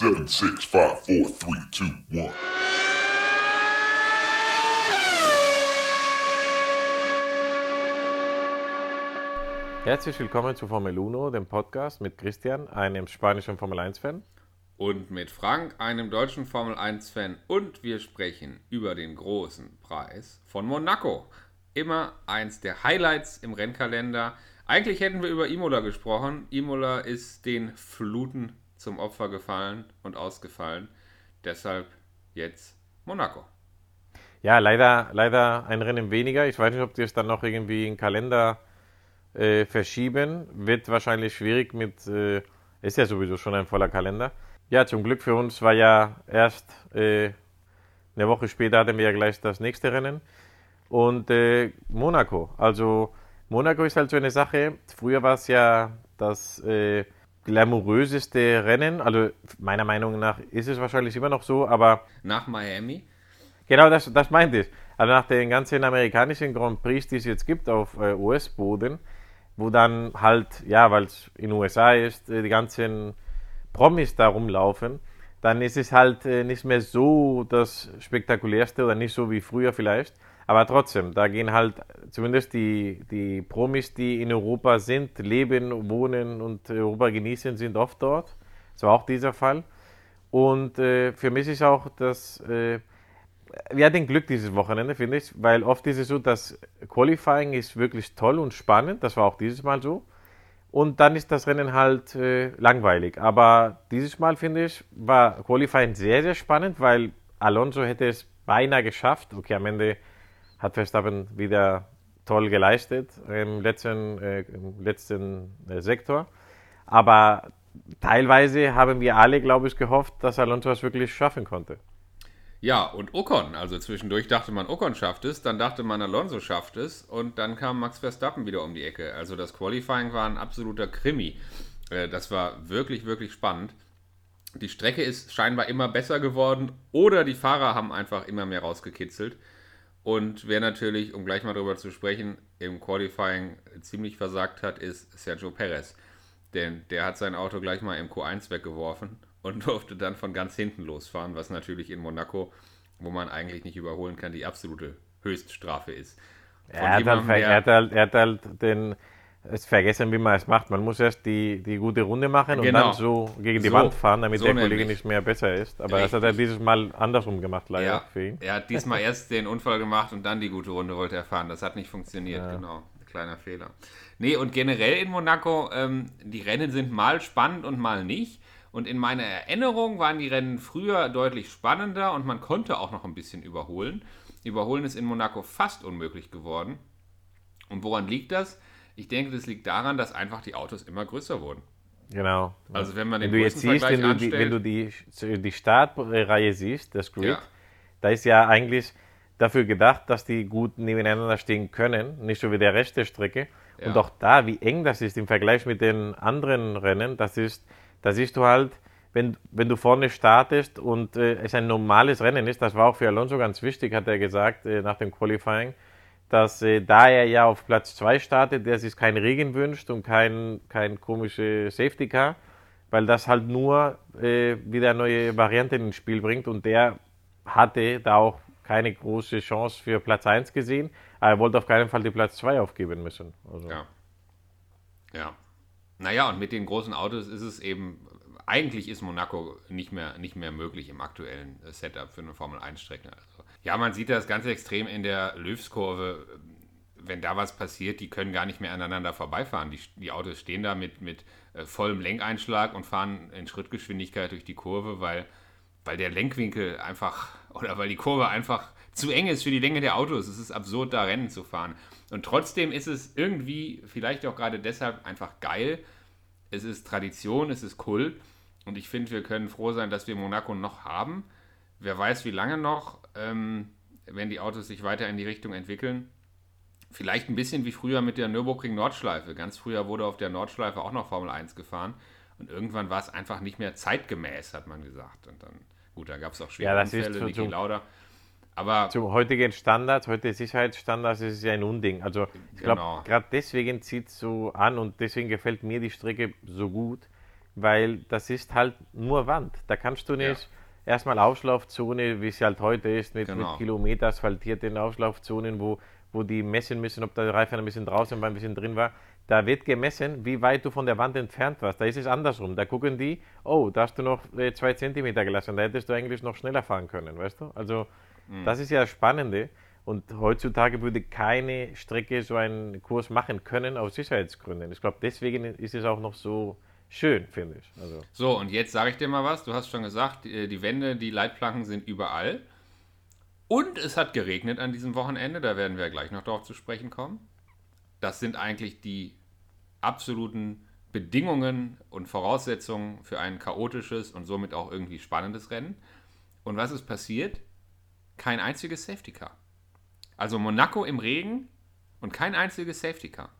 Seven, six, five, four, three, two, one. Herzlich willkommen zu Formel Uno, dem Podcast mit Christian, einem spanischen Formel 1-Fan. Und mit Frank, einem deutschen Formel 1-Fan. Und wir sprechen über den großen Preis von Monaco. Immer eins der Highlights im Rennkalender. Eigentlich hätten wir über Imola gesprochen. Imola ist den Fluten zum Opfer gefallen und ausgefallen. Deshalb jetzt Monaco. Ja, leider, leider ein Rennen weniger. Ich weiß nicht, ob die es dann noch irgendwie im Kalender äh, verschieben. Wird wahrscheinlich schwierig mit, äh, ist ja sowieso schon ein voller Kalender. Ja, zum Glück für uns war ja erst äh, eine Woche später hatten wir ja gleich das nächste Rennen. Und äh, Monaco. Also Monaco ist halt so eine Sache. Früher war es ja das äh, glamouröseste Rennen. Also meiner Meinung nach ist es wahrscheinlich immer noch so, aber. Nach Miami? Genau, das, das meinte ich. Also nach den ganzen amerikanischen Grand Prix, die es jetzt gibt auf äh, US-Boden, wo dann halt, ja, weil es in den USA ist, äh, die ganzen Promis da rumlaufen, dann ist es halt äh, nicht mehr so das Spektakulärste oder nicht so wie früher vielleicht. Aber trotzdem, da gehen halt zumindest die, die Promis, die in Europa sind, leben, wohnen und Europa genießen, sind oft dort. Das war auch dieser Fall. Und äh, für mich ist auch das, äh, wir hatten Glück dieses Wochenende, finde ich, weil oft ist es so, dass Qualifying ist wirklich toll und spannend. Das war auch dieses Mal so. Und dann ist das Rennen halt äh, langweilig. Aber dieses Mal, finde ich, war Qualifying sehr, sehr spannend, weil Alonso hätte es beinahe geschafft. Okay, am Ende hat Verstappen wieder toll geleistet im letzten, äh, im letzten äh, Sektor. Aber teilweise haben wir alle, glaube ich, gehofft, dass Alonso es wirklich schaffen konnte. Ja, und Ocon. Also zwischendurch dachte man, Ocon schafft es, dann dachte man, Alonso schafft es und dann kam Max Verstappen wieder um die Ecke. Also das Qualifying war ein absoluter Krimi. Äh, das war wirklich, wirklich spannend. Die Strecke ist scheinbar immer besser geworden oder die Fahrer haben einfach immer mehr rausgekitzelt. Und wer natürlich, um gleich mal darüber zu sprechen, im Qualifying ziemlich versagt hat, ist Sergio Perez. Denn der hat sein Auto gleich mal im Q1 weggeworfen und durfte dann von ganz hinten losfahren, was natürlich in Monaco, wo man eigentlich nicht überholen kann, die absolute Höchststrafe ist. Er hat, halt, er, hat halt, er hat halt den, es vergessen, wie man es macht. Man muss erst die, die gute Runde machen und Genau. dann so gegen die So. Wand fahren, damit So der Kollege nämlich. nicht mehr besser ist. Aber das hat Richtig. er dieses Mal andersrum gemacht, leider Ja, für ihn. er hat diesmal erst den Unfall gemacht und dann die gute Runde wollte er fahren. Das hat nicht funktioniert, Ja. genau. Kleiner Fehler. Nee, und generell in Monaco, ähm, die Rennen sind mal spannend und mal nicht. Und in meiner Erinnerung waren die Rennen früher deutlich spannender und man konnte auch noch ein bisschen überholen. Überholen ist in Monaco fast unmöglich geworden. Und woran liegt das? Ich denke, das liegt daran, dass einfach die Autos immer größer wurden. Genau. Also wenn man wenn den du jetzt siehst, wenn du, die, wenn du die, die Startreihe siehst, das Grid, Ja. da ist ja eigentlich dafür gedacht, dass die gut nebeneinander stehen können, nicht so wie der Rest der Strecke. Und Ja. auch da, wie eng das ist im Vergleich mit den anderen Rennen, das ist, da siehst du halt, wenn, wenn du vorne startest und äh, es ein normales Rennen ist, das war auch für Alonso ganz wichtig, hat er gesagt äh, nach dem Qualifying, dass äh, da er ja auf Platz 2 startet, der sich kein Regen wünscht und kein, kein komische Safety Car, weil das halt nur äh, wieder neue Varianten ins Spiel bringt und der hatte da auch keine große Chance für Platz 1 gesehen, aber er wollte auf keinen Fall die Platz 2 aufgeben müssen. Also, Ja. Ja. Naja, und mit den großen Autos ist es eben, eigentlich ist Monaco nicht mehr, nicht mehr möglich im aktuellen äh, Setup für eine Formel-1-Strecke. Also, ja, man sieht das ganz extrem in der Löwskurve. Wenn da was passiert, die können gar nicht mehr aneinander vorbeifahren. Die, die Autos stehen da mit, mit äh, vollem Lenkeinschlag und fahren in Schrittgeschwindigkeit durch die Kurve, weil, weil der Lenkwinkel einfach oder weil die Kurve einfach zu eng ist für die Länge der Autos. Es ist absurd, da Rennen zu fahren. Und trotzdem ist es irgendwie, vielleicht auch gerade deshalb, einfach geil. Es ist Tradition, es ist Kult. Und ich finde, wir können froh sein, dass wir Monaco noch haben. Wer weiß, wie lange noch, ähm, wenn die Autos sich weiter in die Richtung entwickeln. Vielleicht ein bisschen wie früher mit der Nürburgring Nordschleife. Ganz früher wurde auf der Nordschleife auch noch Formel 1 gefahren. Und irgendwann war es einfach nicht mehr zeitgemäß, hat man gesagt. Und dann, gut, da gab es auch schwere Ja, das ist Unfälle, so- Niki Lauda. Aber Zum heutigen Standard, heute Sicherheitsstandards ist es ja ein Unding. Also ich glaube, Genau. gerade deswegen zieht es so an und deswegen gefällt mir die Strecke so gut, weil das ist halt nur Wand. Da kannst du nicht Ja. Erstmal Auslaufzone, wie es halt heute ist, mit, Genau. mit Kilometer asphaltierten Auflaufzonen, wo, wo die messen müssen, ob der Reifen ein bisschen draußen war, ein bisschen drin war. Da wird gemessen, wie weit du von der Wand entfernt warst. Da ist es andersrum. Da gucken die, oh, da hast du noch äh, zwei Zentimeter gelassen, da hättest du eigentlich noch schneller fahren können, weißt du? Also, das ist ja das Spannende. Und heutzutage würde keine Strecke so einen Kurs machen können aus Sicherheitsgründen. Ich glaube, deswegen ist es auch noch so schön, finde ich. Also, So, und jetzt sage ich dir mal was. Du hast schon gesagt, die Wände, die Leitplanken sind überall. Und es hat geregnet an diesem Wochenende. Da werden wir gleich noch darauf zu sprechen kommen. Das sind eigentlich die absoluten Bedingungen und Voraussetzungen für ein chaotisches und somit auch irgendwie spannendes Rennen. Und was ist passiert? Kein einziges Safety Car. Also Monaco im Regen und kein einziges Safety Car.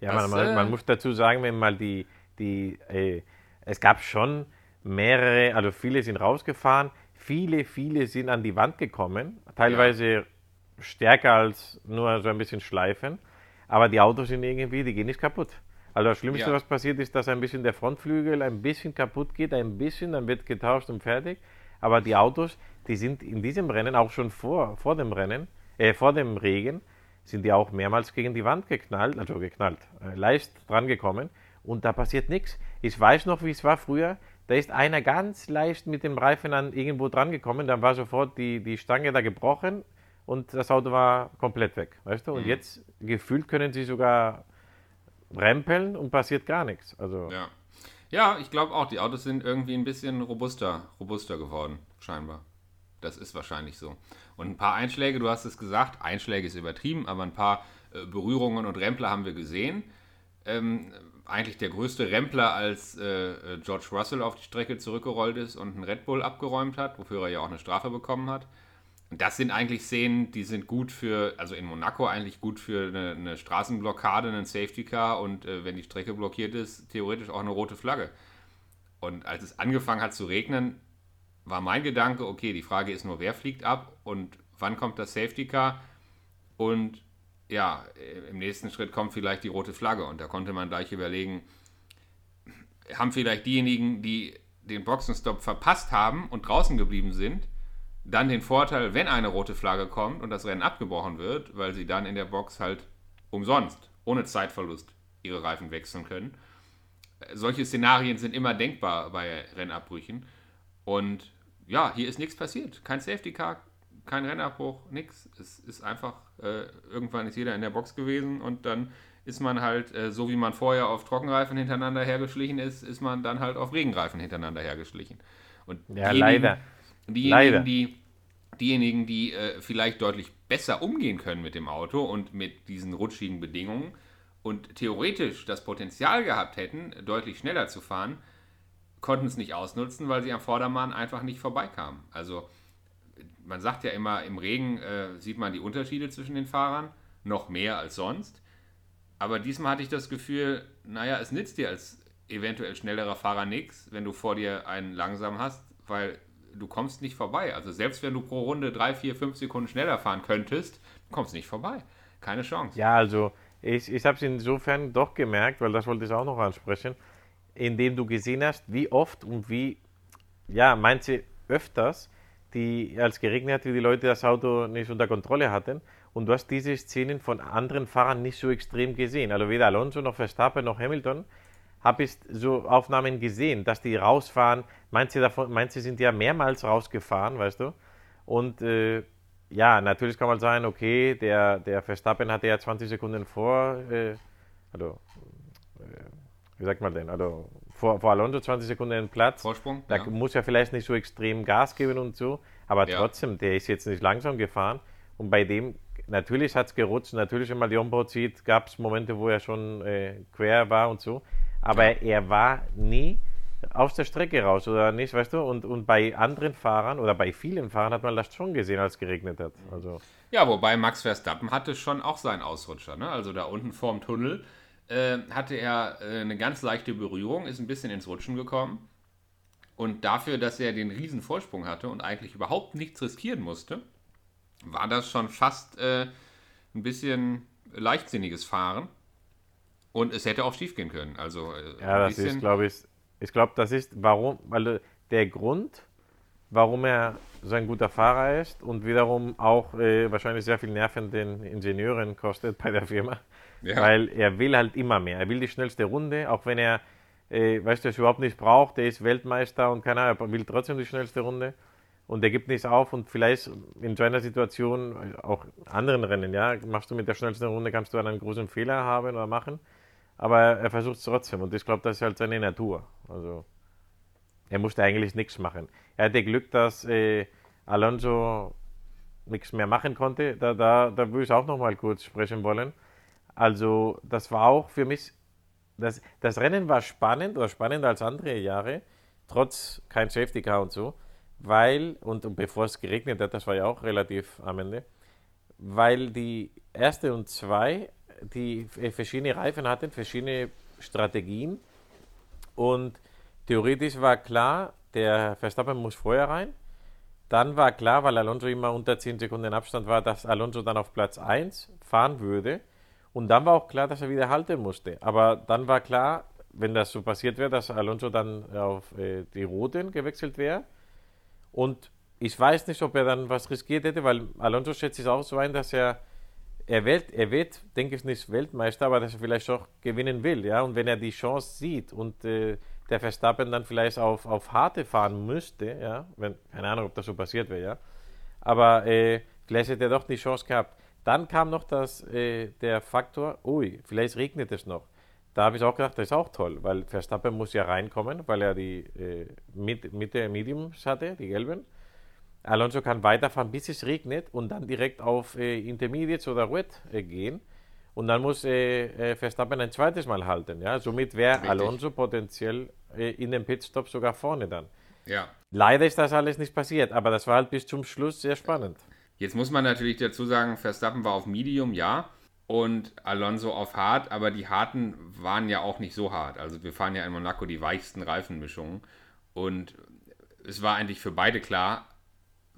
Ja, Das, man, man, äh, man muss dazu sagen, wenn mal die, die äh, es gab schon mehrere, also viele sind rausgefahren, viele, viele sind an die Wand gekommen, teilweise stärker als nur so ein bisschen schleifen, aber die Autos sind irgendwie, die gehen nicht kaputt. Also das Schlimmste, Ja. was passiert, ist, dass ein bisschen der Frontflügel ein bisschen kaputt geht, ein bisschen, dann wird getauscht und fertig. Aber die Autos, die sind in diesem Rennen auch schon vor, vor dem Rennen, äh, vor dem Regen, sind die auch mehrmals gegen die Wand geknallt, also geknallt, äh, leicht dran gekommen und da passiert nichts. Ich weiß noch, wie es war früher. Da ist einer ganz leicht mit dem Reifen an irgendwo dran gekommen, dann war sofort die, die Stange da gebrochen und das Auto war komplett weg, weißt du? Und jetzt gefühlt können sie sogar rempeln und passiert gar nichts. Also Ja, ja ich glaube auch, die Autos sind irgendwie ein bisschen robuster, robuster geworden, scheinbar. Das ist wahrscheinlich so. Und ein paar Einschläge, du hast es gesagt, Einschläge ist übertrieben, aber ein paar äh, Berührungen und Rempler haben wir gesehen. Ähm, eigentlich der größte Rempler, als äh, äh, George Russell auf die Strecke zurückgerollt ist und einen Red Bull abgeräumt hat, wofür er ja auch eine Strafe bekommen hat. Und das sind eigentlich Szenen, die sind gut für, also in Monaco eigentlich gut für eine, eine Straßenblockade, einen Safety Car und äh, wenn die Strecke blockiert ist, theoretisch auch eine rote Flagge. Und als es angefangen hat zu regnen, war mein Gedanke, okay, die Frage ist nur, wer fliegt ab und wann kommt das Safety Car? Und ja, im nächsten Schritt kommt vielleicht die rote Flagge. Und da konnte man gleich überlegen, haben vielleicht diejenigen, die den Boxenstopp verpasst haben und draußen geblieben sind, dann den Vorteil, wenn eine rote Flagge kommt und das Rennen abgebrochen wird, weil sie dann in der Box halt umsonst, ohne Zeitverlust, ihre Reifen wechseln können. Solche Szenarien sind immer denkbar bei Rennabbrüchen. Und ja, hier ist nichts passiert. Kein Safety Car, kein Rennabbruch, nichts. Es ist einfach, äh, irgendwann ist jeder in der Box gewesen und dann ist man halt, äh, so wie man vorher auf Trockenreifen hintereinander hergeschlichen ist, ist man dann halt auf Regenreifen hintereinander hergeschlichen. Und Ja, diejenigen- leider. Diejenigen, Leider. die, diejenigen, die äh, vielleicht deutlich besser umgehen können mit dem Auto und mit diesen rutschigen Bedingungen und theoretisch das Potenzial gehabt hätten, deutlich schneller zu fahren, konnten es nicht ausnutzen, weil sie am Vordermann einfach nicht vorbeikamen. Also man sagt ja immer, im Regen äh, sieht man die Unterschiede zwischen den Fahrern, noch mehr als sonst. Aber diesmal hatte ich das Gefühl, naja, es nützt dir als eventuell schnellerer Fahrer nichts, wenn du vor dir einen langsam hast, weil du kommst nicht vorbei. Also selbst wenn du pro Runde drei, vier, fünf Sekunden schneller fahren könntest, du kommst nicht vorbei. Keine Chance. Ja, also ich, ich habe es insofern doch gemerkt, weil das wollte ich auch noch ansprechen, indem du gesehen hast, wie oft und wie, ja, manche öfters, die als geregnet hat, wie die Leute das Auto nicht unter Kontrolle hatten. Und du hast diese Szenen von anderen Fahrern nicht so extrem gesehen. Also weder Alonso noch Verstappen noch Hamilton habe ich so Aufnahmen gesehen, dass die rausfahren. Manche davon, manche sind ja mehrmals rausgefahren, weißt du. Und äh, ja, natürlich kann man sagen, okay, der, der Verstappen hatte ja 20 Sekunden vor, äh, also, äh, wie sagt man denn, also vor, vor Alonso 20 Sekunden Platz. Vorsprung, Da ja. muss ja vielleicht nicht so extrem Gas geben und so, aber Ja. trotzdem, der ist jetzt nicht langsam gefahren. Und bei dem, natürlich hat es gerutscht, natürlich, wenn man die Onboard sieht, gab es Momente, wo er schon äh, quer war und so. Aber er war nie aus der Strecke raus oder nicht, weißt du? Und, und bei anderen Fahrern oder bei vielen Fahrern hat man das schon gesehen, als es geregnet hat. Also, Ja, wobei Max Verstappen hatte schon auch seinen Ausrutscher. Ne? Also da unten vorm Tunnel äh, hatte er äh, eine ganz leichte Berührung, ist ein bisschen ins Rutschen gekommen. Und dafür, dass er den riesen Vorsprung hatte und eigentlich überhaupt nichts riskieren musste, war das schon fast äh, ein bisschen leichtsinniges Fahren. Und es hätte auch schief gehen können. Also äh, ja, das ist, glaube ich, Ich glaube, das ist warum, weil der Grund, warum er so ein guter Fahrer ist und wiederum auch äh, wahrscheinlich sehr viel Nerven den Ingenieuren kostet bei der Firma, Ja. weil er will halt immer mehr. Er will die schnellste Runde, auch wenn er, äh, weißt du, es überhaupt nicht braucht. Er ist Weltmeister und keine Ahnung, er will trotzdem die schnellste Runde und er gibt nichts auf und vielleicht in so einer Situation, auch anderen Rennen, ja, machst du mit der schnellsten Runde, kannst du einen großen Fehler haben oder machen, aber er versucht es trotzdem und ich glaube, das ist halt seine Natur. Also er musste eigentlich nichts machen. Er hatte Glück, dass äh, Alonso nichts mehr machen konnte. Da, da, da würde ich auch noch mal kurz sprechen wollen. Also das war auch für mich, das, das Rennen war spannend oder spannender als andere Jahre, trotz kein Safety Car und so, weil, und, und bevor es geregnet hat, das war ja auch relativ am Ende, weil die erste und zwei, die verschiedene Reifen hatten, verschiedene Strategien und theoretisch war klar, der Verstappen muss vorher rein. Dann war klar, weil Alonso immer unter 10 Sekunden Abstand war, dass Alonso dann auf Platz 1 fahren würde. Und dann war auch klar, dass er wieder halten musste. Aber dann war klar, wenn das so passiert wäre, dass Alonso dann auf äh, die Roten gewechselt wäre. Und ich weiß nicht, ob er dann was riskiert hätte, weil Alonso schätzt sich auch so ein, dass er, er, wird, er wird, denke ich, nicht Weltmeister, aber dass er vielleicht auch gewinnen will. Ja? Und wenn er die Chance sieht und äh, der Verstappen dann vielleicht auf, auf Harte fahren müsste, ja, wenn, keine Ahnung, ob das so passiert wäre, ja, aber äh, vielleicht hätte er doch die Chance gehabt. Dann kam noch das, äh, der Faktor, ui, vielleicht regnet es noch. Da habe ich auch gedacht, das ist auch toll, weil Verstappen muss ja reinkommen, weil er die äh, mit, Mitte Mediums hatte, die gelben. Alonso kann weiterfahren, bis es regnet und dann direkt auf äh, Intermediates oder Wet äh, gehen. Und dann muss äh, äh, Verstappen ein zweites Mal halten. Ja? Somit wäre. Alonso potenziell äh, in dem Pitstop sogar vorne dann. Ja. Leider ist das alles nicht passiert, aber das war halt bis zum Schluss sehr spannend. Jetzt muss man natürlich dazu sagen, Verstappen war auf Medium, ja. Und Alonso auf hart, aber die harten waren ja auch nicht so hart. Also wir fahren ja in Monaco die weichsten Reifenmischungen. Und es war eigentlich für beide klar,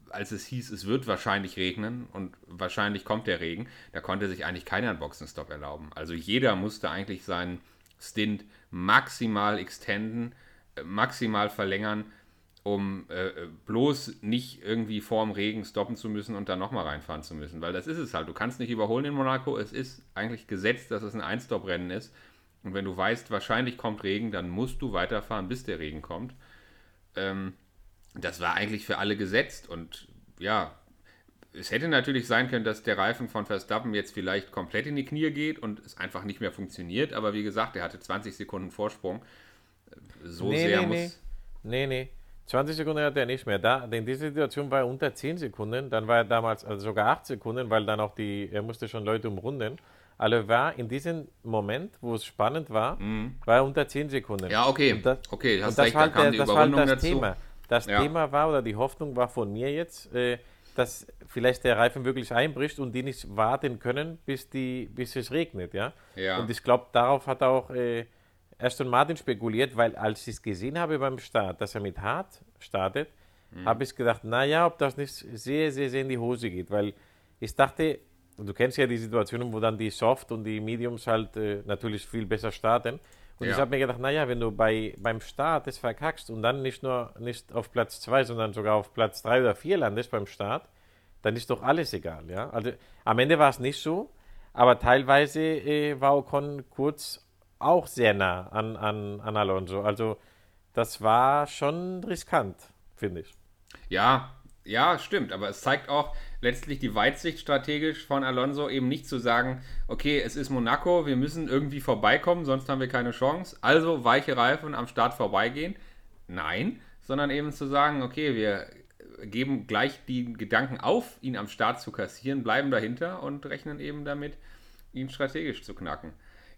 als es hieß, es wird wahrscheinlich regnen und wahrscheinlich kommt der Regen, da konnte sich eigentlich keiner einen Boxenstopp erlauben. Also jeder musste eigentlich seinen Stint maximal extenden, äh, maximal verlängern, um äh, äh, bloß nicht irgendwie vorm Regen stoppen zu müssen und dann nochmal reinfahren zu müssen. Weil das ist es halt. Du kannst nicht überholen in Monaco. Es ist eigentlich gesetzt, dass es ein Einstop-Rennen ist. Und wenn du weißt, wahrscheinlich kommt Regen, dann musst du weiterfahren, bis der Regen kommt. Ähm, das war eigentlich für alle gesetzt. Und ja, es hätte natürlich sein können, dass der Reifen von Verstappen jetzt vielleicht komplett in die Knie geht und es einfach nicht mehr funktioniert. Aber wie gesagt, er hatte 20 Sekunden Vorsprung. So nee, sehr nee, muss. nee, nee, nee. 20 Sekunden hat er nicht mehr. Da, denn diese Situation war unter 10 Sekunden. Dann war er damals also sogar 8 Sekunden, weil dann auch die, er musste schon Leute umrunden. Also war in diesem Moment, wo es spannend war, war er unter 10 Sekunden. Mhm. Ja, okay. Und das, okay, hast und das recht, war da halt, die der, das war halt das dazu. Thema. Das Ja. Thema war, oder die Hoffnung war von mir jetzt, äh, dass vielleicht der Reifen wirklich einbricht und die nicht warten können, bis, die, bis es regnet. Ja? Ja. Und ich glaube, darauf hat auch äh, Aston Martin spekuliert, weil als ich es gesehen habe beim Start, dass er mit hart startet, Mhm. habe ich gedacht, naja, ob das nicht sehr, sehr, sehr in die Hose geht. Weil ich dachte, du kennst ja die Situationen, wo dann die Soft und die Mediums halt äh, natürlich viel besser starten. Und Ja. ich habe mir gedacht, naja, wenn du bei, beim Start es verkackst und dann nicht nur nicht auf Platz 2, sondern sogar auf Platz 3 oder 4 landest beim Start, dann ist doch alles egal. Ja? Also am Ende war es nicht so, aber teilweise äh, war Ocon kurz auch sehr nah an, an, an Alonso. Also das war schon riskant, finde ich. Ja, ja, stimmt. Aber es zeigt auch letztlich die Weitsicht strategisch von Alonso, eben nicht zu sagen, okay, es ist Monaco, wir müssen irgendwie vorbeikommen, sonst haben wir keine Chance. Also weiche Reifen am Start vorbeigehen. Nein, sondern eben zu sagen, okay, wir geben gleich die Gedanken auf, ihn am Start zu kassieren, bleiben dahinter und rechnen eben damit, ihn strategisch zu knacken.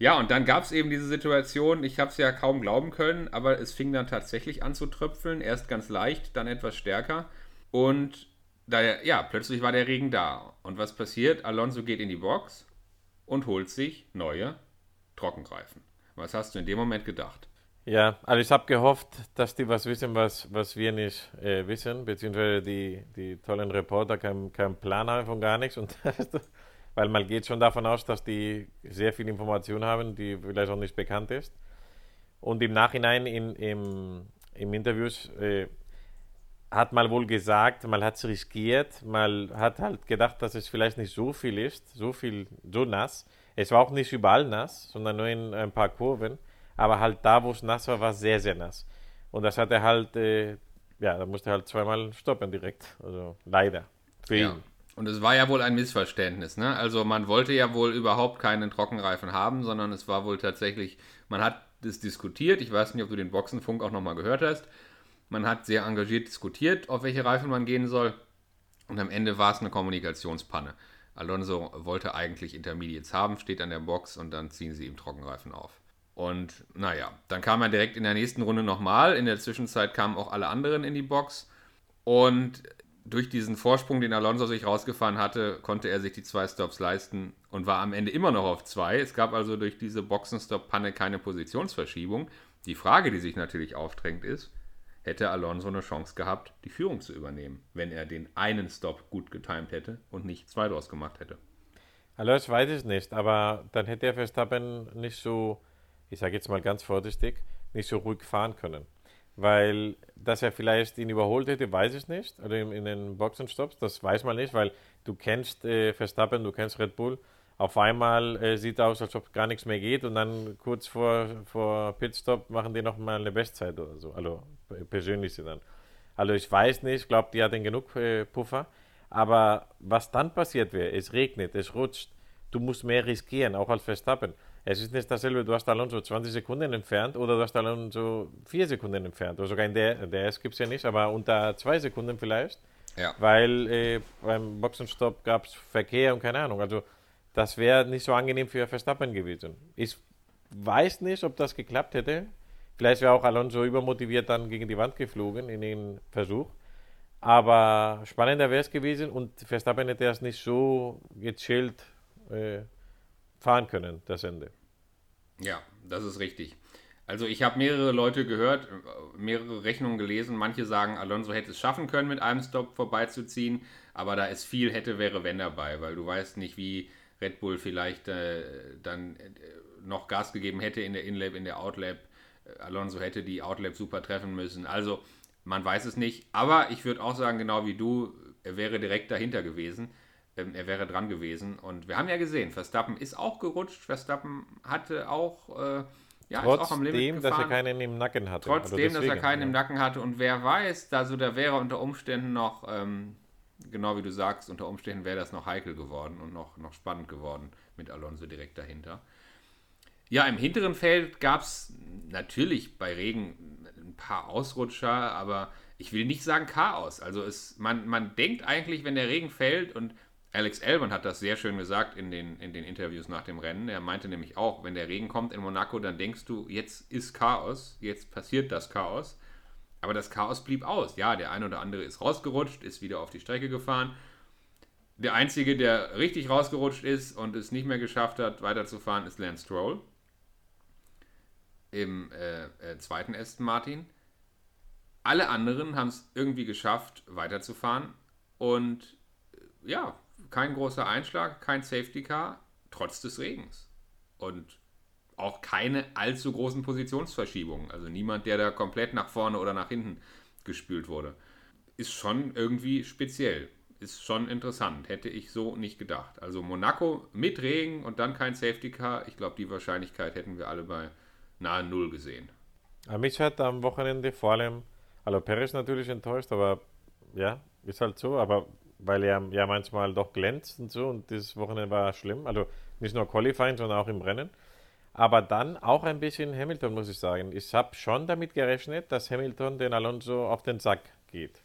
Ja, und dann gab es eben diese Situation, ich habe es ja kaum glauben können, aber es fing dann tatsächlich an zu tröpfeln, erst ganz leicht, dann etwas stärker. Und da, ja, plötzlich war der Regen da. Und was passiert? Alonso geht in die Box und holt sich neue Trockenreifen. Was hast du in dem Moment gedacht? Ja, also ich habe gehofft, dass die was wissen, was, was wir nicht äh, wissen, beziehungsweise die, die tollen Reporter keinen keinen Plan haben von gar nichts. Und weil man geht schon davon aus, dass die sehr viel Information haben, die vielleicht auch nicht bekannt ist. Und im Nachhinein in, im, im Interviews äh, hat man wohl gesagt, man hat es riskiert, man hat halt gedacht, dass es vielleicht nicht so viel ist, so viel, so nass. Es war auch nicht überall nass, sondern nur in ein paar Kurven. Aber halt da, wo es nass war, war es sehr, sehr nass. Und das hat er halt, äh, ja, da musste er halt zweimal stoppen direkt. Also leider. Für Ja. ihn. Und es war ja wohl ein Missverständnis, ne? Also man wollte ja wohl überhaupt keinen Trockenreifen haben, sondern es war wohl tatsächlich, man hat das diskutiert, ich weiß nicht, ob du den Boxenfunk auch nochmal gehört hast, man hat sehr engagiert diskutiert, auf welche Reifen man gehen soll und am Ende war es eine Kommunikationspanne. Alonso wollte eigentlich Intermediates haben, steht an der Box und dann ziehen sie ihm Trockenreifen auf. Und naja, dann kam er direkt in der nächsten Runde nochmal. In der Zwischenzeit kamen auch alle anderen in die Box. Und durch diesen Vorsprung, den Alonso sich rausgefahren hatte, konnte er sich die zwei Stops leisten und war am Ende immer noch auf zwei. Es gab also durch diese Boxenstopp-Panne keine Positionsverschiebung. Die Frage, die sich natürlich aufdrängt, ist, hätte Alonso eine Chance gehabt, die Führung zu übernehmen, wenn er den einen Stop gut getimt hätte und nicht zwei draus gemacht hätte. Das weiß ich nicht, aber dann hätte er Verstappen nicht so, ich sage jetzt mal ganz vorsichtig, nicht so ruhig fahren können. Weil, dass er vielleicht ihn überholt hätte, weiß ich nicht. Oder in, in den Boxenstops, das weiß man nicht, weil du kennst äh, Verstappen, du kennst Red Bull. Auf einmal äh, sieht aus, als ob gar nichts mehr geht und dann kurz vor, vor Pitstop machen die nochmal eine Bestzeit oder so. Also p- persönliche dann. Also ich weiß nicht, ich glaube, die hatten genug äh, Puffer. Aber was dann passiert wäre, es regnet, es rutscht, du musst mehr riskieren, auch als Verstappen. Es ist nicht dasselbe, du hast Alonso 20 Sekunden entfernt oder du hast Alonso 4 Sekunden entfernt. Oder sogar in der, der S gibt es ja nicht, aber unter 2 Sekunden vielleicht, Ja. weil äh, beim Boxenstopp gab es Verkehr und keine Ahnung. Also das wäre nicht so angenehm für Verstappen gewesen. Ich weiß nicht, ob das geklappt hätte. Vielleicht wäre auch Alonso übermotiviert dann gegen die Wand geflogen in den Versuch. Aber spannender wäre es gewesen und Verstappen hätte das nicht so gechillt äh, fahren können, das Ende. Ja, das ist richtig. Also ich habe mehrere Leute gehört, äh, mehrere Rechnungen gelesen. Manche sagen, Alonso hätte es schaffen können, mit einem Stop vorbeizuziehen, aber da ist viel hätte, wäre, wenn dabei, weil du weißt nicht, wie Red Bull vielleicht äh, dann äh, noch Gas gegeben hätte in der Inlap, in der Outlap. Äh, Alonso hätte die Outlap super treffen müssen. Also man weiß es nicht, aber ich würde auch sagen, genau wie du, er wäre direkt dahinter gewesen. Ähm, er wäre dran gewesen. Und wir haben ja gesehen, Verstappen ist auch gerutscht. Verstappen hatte auch, äh, ja, ist auch am Limit Trotzdem, dass er keinen im Nacken hatte. Trotzdem, Also dass er deswegen, keinen im ja. Nacken hatte. Und wer weiß, also da wäre unter Umständen noch, ähm, genau wie du sagst, unter Umständen wäre das noch heikel geworden und noch, noch spannend geworden mit Alonso direkt dahinter. Ja, im hinteren Feld gab es natürlich bei Regen ein paar Ausrutscher, aber ich will nicht sagen Chaos. Also es, man, man denkt eigentlich, wenn der Regen fällt und Alex Albon hat das sehr schön gesagt in den, in den Interviews nach dem Rennen. Er meinte nämlich auch, wenn der Regen kommt in Monaco, dann denkst du, jetzt ist Chaos, jetzt passiert das Chaos. Aber das Chaos blieb aus. Ja, der eine oder andere ist rausgerutscht, ist wieder auf die Strecke gefahren. Der einzige, der richtig rausgerutscht ist und es nicht mehr geschafft hat, weiterzufahren, ist Lance Stroll im äh, äh, zweiten Aston Martin. Alle anderen haben es irgendwie geschafft, weiterzufahren. Und äh, ja, kein großer Einschlag, kein Safety Car, trotz des Regens. Und auch keine allzu großen Positionsverschiebungen. Also niemand, der da komplett nach vorne oder nach hinten gespült wurde. Ist schon irgendwie speziell. Ist schon interessant. Hätte ich so nicht gedacht. Also Monaco mit Regen und dann kein Safety Car. Ich glaube, die Wahrscheinlichkeit hätten wir alle bei nahe Null gesehen. Mich hat am Wochenende vor allem, also Perez natürlich enttäuscht, aber ja, ist halt so, aber weil er ja manchmal doch glänzt und so und dieses Wochenende war schlimm, also nicht nur Qualifying, sondern auch im Rennen. Aber dann auch ein bisschen Hamilton, muss ich sagen. Ich habe schon damit gerechnet, dass Hamilton den Alonso auf den Sack geht.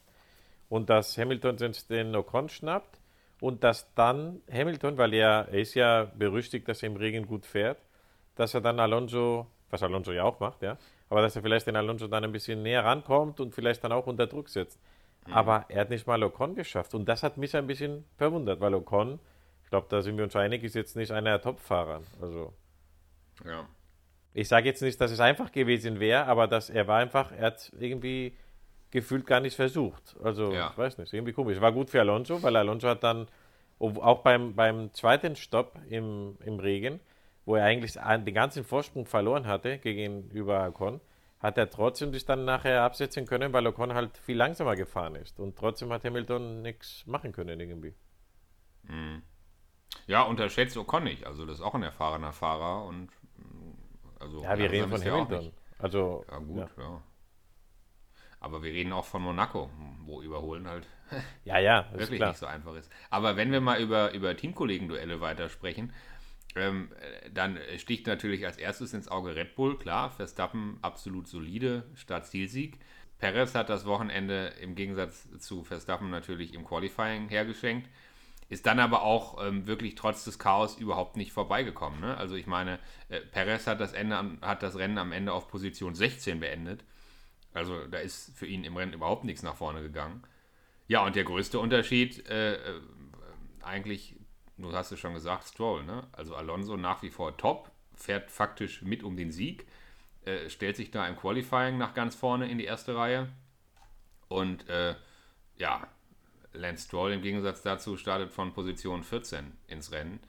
Und dass Hamilton den Ocon schnappt und dass dann Hamilton, weil er, er ist ja berüchtigt, dass er im Regen gut fährt, dass er dann Alonso, was Alonso ja auch macht, ja, aber dass er vielleicht den Alonso dann ein bisschen näher rankommt und vielleicht dann auch unter Druck setzt. Aber er hat nicht mal Ocon geschafft und das hat mich ein bisschen verwundert, weil Ocon, ich glaube, da sind wir uns einig, ist jetzt nicht einer der Top-Fahrer. Also Ja. ich sage jetzt nicht, dass es einfach gewesen wäre, aber dass er war einfach, er hat irgendwie gefühlt gar nicht versucht. Also, Ja. ich weiß nicht, irgendwie komisch. War gut für Alonso, weil Alonso hat dann, auch beim, beim zweiten Stopp im, im Regen, wo er eigentlich den ganzen Vorsprung verloren hatte gegenüber Ocon, hat er trotzdem sich dann nachher absetzen können, weil Ocon halt viel langsamer gefahren ist. Und trotzdem hat Hamilton nichts machen können irgendwie. Mhm. Ja, unterschätzt Ocon nicht. Also das ist auch ein erfahrener Fahrer und mm, also ja, wir reden von Hamilton. Also ja gut, ja. ja. Aber wir reden auch von Monaco, wo Überholen halt ja, ja, wirklich nicht so einfach ist. Aber wenn wir mal über, über Teamkollegen-Duelle weitersprechen, ähm, dann sticht natürlich als erstes ins Auge Red Bull, klar, Verstappen absolut solide, Start-Zielsieg. Perez hat das Wochenende im Gegensatz zu Verstappen natürlich im Qualifying hergeschenkt, ist dann aber auch ähm, wirklich trotz des Chaos überhaupt nicht vorbeigekommen. Ne? Also ich meine, äh, Perez hat das, Ende, hat das Rennen am Ende auf Position 16 beendet. Also da ist für ihn im Rennen überhaupt nichts nach vorne gegangen. Ja, und der größte Unterschied, äh, äh, eigentlich, du hast es schon gesagt, Stroll. Ne? Also Alonso nach wie vor top, fährt faktisch mit um den Sieg, äh, stellt sich da im Qualifying nach ganz vorne in die erste Reihe. Und äh, ja, Lance Stroll im Gegensatz dazu startet von Position 14 ins Rennen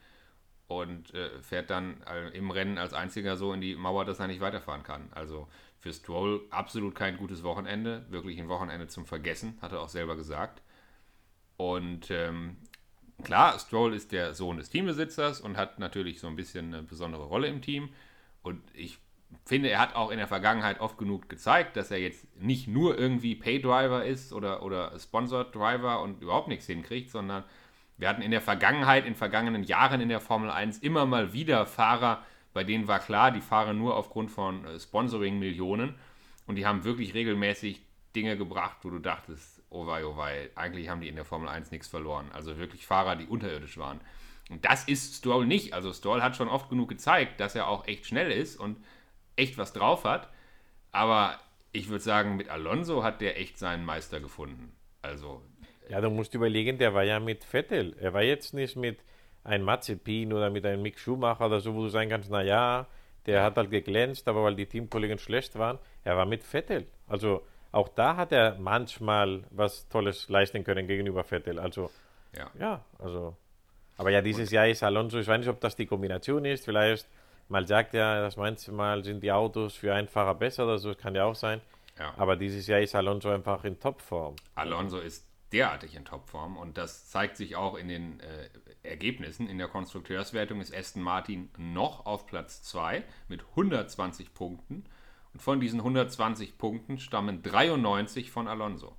und äh, fährt dann im Rennen als einziger so in die Mauer, dass er nicht weiterfahren kann. Also für Stroll absolut kein gutes Wochenende, wirklich ein Wochenende zum Vergessen, hat er auch selber gesagt. Und ähm, klar, Stroll ist der Sohn des Teambesitzers und hat natürlich so ein bisschen eine besondere Rolle im Team. Und ich finde, er hat auch in der Vergangenheit oft genug gezeigt, dass er jetzt nicht nur irgendwie Pay-Driver ist oder, oder Sponsored-Driver und überhaupt nichts hinkriegt, sondern wir hatten in der Vergangenheit, in vergangenen Jahren in der Formel 1 immer mal wieder Fahrer, bei denen war klar, die fahren nur aufgrund von äh, Sponsoring-Millionen und die haben wirklich regelmäßig Dinge gebracht, wo du dachtest, oh wei, oh wei, eigentlich haben die in der Formel 1 nichts verloren. Also wirklich Fahrer, die unterirdisch waren. Und das ist Stroll nicht. Also Stroll hat schon oft genug gezeigt, dass er auch echt schnell ist und echt was drauf hat. Aber ich würde sagen, mit Alonso hat der echt seinen Meister gefunden. Also. Ja, du musst überlegen, der war ja mit Vettel. Er war jetzt nicht mit ein Mazepin oder mit einem Mick Schumacher oder so, wo du sagen kannst, naja, der hat halt geglänzt, aber weil die Teamkollegen schlecht waren, er war mit Vettel. Also auch da hat er manchmal was Tolles leisten können gegenüber Vettel. Also ja, ja also. Aber ja, dieses Jahr ist Alonso, ich weiß nicht, ob das die Kombination ist, vielleicht mal sagt er, das manchmal sind die Autos für einen Fahrer besser oder so, das kann ja auch sein. Ja. Aber dieses Jahr ist Alonso einfach in Topform. Alonso ist derartig in Topform und das zeigt sich auch in den äh, Ergebnissen. In der Konstrukteurswertung ist Aston Martin noch auf Platz 2 mit 120 Punkten und von diesen 120 Punkten stammen 93 von Alonso.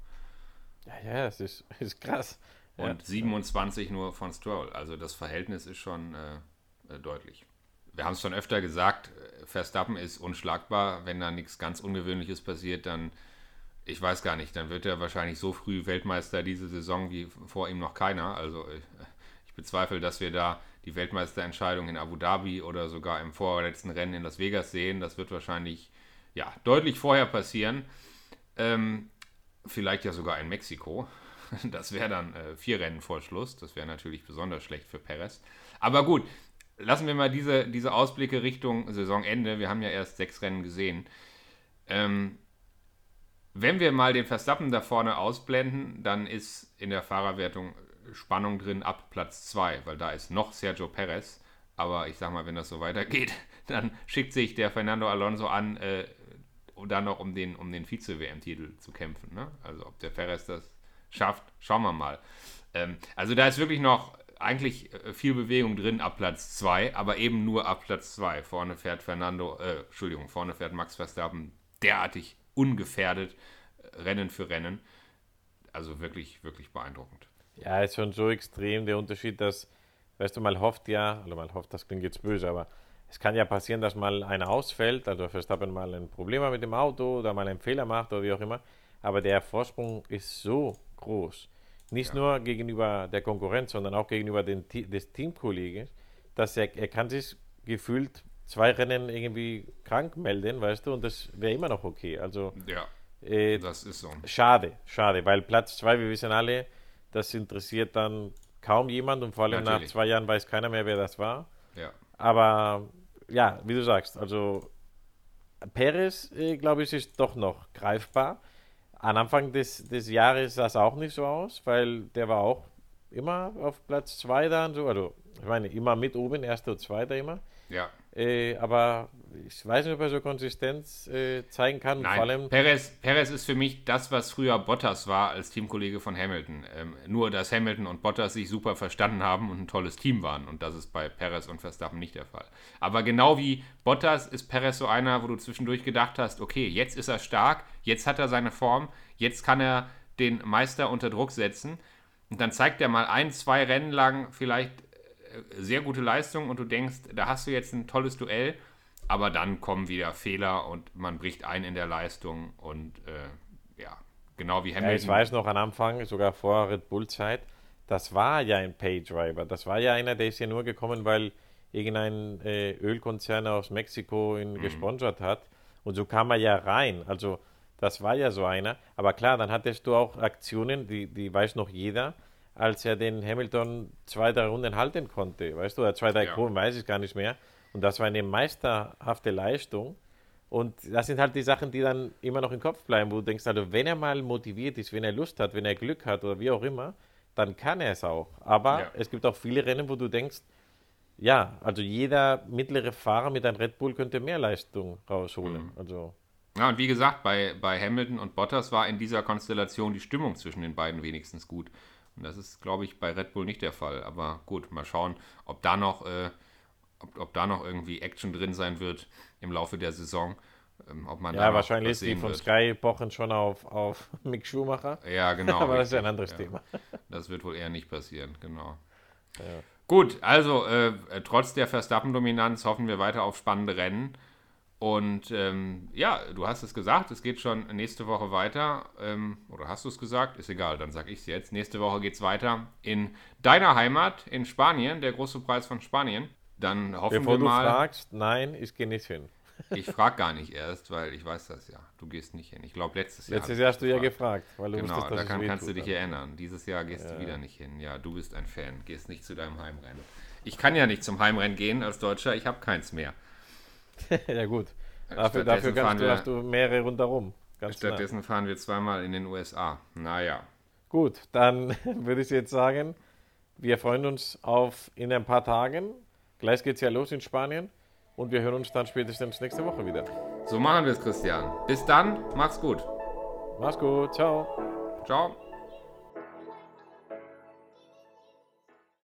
Ja, ja, das ist, ist krass. Und ja. 27 nur von Stroll. Also das Verhältnis ist schon äh, äh deutlich. Wir haben es schon öfter gesagt, Verstappen ist unschlagbar. Wenn da nichts ganz Ungewöhnliches passiert, dann ich weiß gar nicht, dann wird er wahrscheinlich so früh Weltmeister diese Saison wie vor ihm noch keiner. Also ich, ich bezweifle, dass wir da die Weltmeisterentscheidung in Abu Dhabi oder sogar im vorletzten Rennen in Las Vegas sehen. Das wird wahrscheinlich ja, deutlich vorher passieren. Ähm, vielleicht ja sogar in Mexiko. Das wäre dann äh, vier Rennen vor Schluss. Das wäre natürlich besonders schlecht für Perez. Aber gut, lassen wir mal diese, diese Ausblicke Richtung Saisonende. Wir haben ja erst sechs Rennen gesehen. Ähm, wenn wir mal den Verstappen da vorne ausblenden, dann ist in der Fahrerwertung Spannung drin ab Platz 2, weil da ist noch Sergio Perez. Aber ich sag mal, wenn das so weitergeht, dann schickt sich der Fernando Alonso an, äh, dann noch um den, um den Vize-WM-Titel zu kämpfen. Ne? Also ob der Perez das schafft, schauen wir mal. Ähm, also da ist wirklich noch eigentlich äh, viel Bewegung drin ab Platz 2, aber eben nur ab Platz 2. Vorne fährt Fernando, äh, Entschuldigung, vorne fährt Max Verstappen derartig ungefährdet, äh, Rennen für Rennen. Also wirklich, wirklich beeindruckend. Ja, ist schon so extrem der Unterschied, dass, weißt du, mal hofft ja, also mal hofft, das klingt jetzt böse, aber es kann ja passieren, dass mal einer ausfällt, also Verstappen mal ein Problem mit dem Auto oder mal einen Fehler macht oder wie auch immer, aber der Vorsprung ist so groß. Nicht ja. nur gegenüber der Konkurrenz, sondern auch gegenüber den, des Teamkollegen, dass er, er kann sich gefühlt zwei Rennen irgendwie krank melden, weißt du, und das wäre immer noch okay. Also, ja, äh, das ist so. Schade, schade, weil Platz zwei, wir wissen alle, das interessiert dann kaum jemand und vor allem Natürlich. nach zwei Jahren weiß keiner mehr, wer das war. Ja. Aber ja, wie du sagst, also Perez, äh, glaube ich, ist doch noch greifbar. Am Anfang des, des Jahres sah es auch nicht so aus, weil der war auch immer auf Platz zwei da und so. Also, ich meine, immer mit oben, erster und zweiter immer. Ja. Äh, aber ich weiß nicht, ob er so Konsistenz äh, zeigen kann. Nein, Vor allem, Perez, Perez ist für mich das, was früher Bottas war als Teamkollege von Hamilton. Ähm, nur, dass Hamilton und Bottas sich super verstanden haben und ein tolles Team waren. Und das ist bei Perez und Verstappen nicht der Fall. Aber genau wie Bottas ist Perez so einer, wo du zwischendurch gedacht hast, okay, jetzt ist er stark, jetzt hat er seine Form, jetzt kann er den Meister unter Druck setzen. Und dann zeigt er mal ein, zwei Rennen lang vielleicht sehr gute Leistung und du denkst, da hast du jetzt ein tolles Duell aber dann kommen wieder Fehler und man bricht ein in der Leistung und äh, ja, genau wie ja, Hamilton. ich weiß noch am Anfang, sogar vor Red Bull-Zeit, das war ja ein Paydriver. Das war ja einer, der ist ja nur gekommen, weil irgendein äh, Ölkonzern aus Mexiko ihn Mhm. gesponsert hat. Und so kam er ja rein. Also das war ja so einer. Aber klar, dann hattest du auch Aktionen, die, die weiß noch jeder, als er den Hamilton zwei, drei Runden halten konnte. Weißt du, oder zwei, drei Ja. Kurven, weiß ich gar nicht mehr. Und das war eine meisterhafte Leistung. Und das sind halt die Sachen, die dann immer noch im Kopf bleiben, wo du denkst, also wenn er mal motiviert ist, wenn er Lust hat, wenn er Glück hat oder wie auch immer, dann kann er es auch. Aber Ja. es gibt auch viele Rennen, wo du denkst, ja, also jeder mittlere Fahrer mit einem Red Bull könnte mehr Leistung rausholen. Mhm. Also Ja, und wie gesagt, bei, bei Hamilton und Bottas war in dieser Konstellation die Stimmung zwischen den beiden wenigstens gut. Und das ist, glaube ich, bei Red Bull nicht der Fall. Aber gut, mal schauen, ob da noch, äh, ob, ob da noch irgendwie Action drin sein wird im Laufe der Saison. Ähm, ob man ja, wahrscheinlich ist die von. Sky pochen schon auf, auf Mick Schumacher. Ja, genau. Aber das ist ja richtig. ein anderes Ja. Thema. Das wird wohl eher nicht passieren, genau. Gut, also äh, trotz der Verstappen-Dominanz hoffen wir weiter auf spannende Rennen. Und ähm, ja, du hast es gesagt, es geht schon nächste Woche weiter. Ähm, oder hast du es gesagt? Ist egal, dann sag ich es jetzt. Nächste Woche geht es weiter in deiner Heimat in Spanien, der große Preis von Spanien. Dann hoffen Bevor wir du mal. fragst, nein, ich gehe nicht hin. Ich frage gar nicht erst, weil ich weiß das ja. Du gehst nicht hin. Ich glaube, letztes Jahr. Letztes Jahr hast du ja gefragt. gefragt, weil du Genau, wusstest, dass da kann, kannst du dich erinnern. Dieses Jahr gehst du wieder nicht hin. Ja, du bist ein Fan. Gehst nicht zu deinem Heimrennen. Ich kann ja nicht zum Heimrennen gehen als Deutscher. Ich habe keins mehr. ja gut. Dafür, dafür kannst du, wir- du mehrere rundherum. Ganz nah. Stattdessen fahren wir zweimal in den USA. Naja. Gut, dann würde ich jetzt sagen, wir freuen uns auf in ein paar Tagen. Gleich geht es ja los in Spanien und wir hören uns dann spätestens nächste Woche wieder. So machen wir es, Christian. Bis dann. Mach's gut. Mach's gut, ciao. Ciao.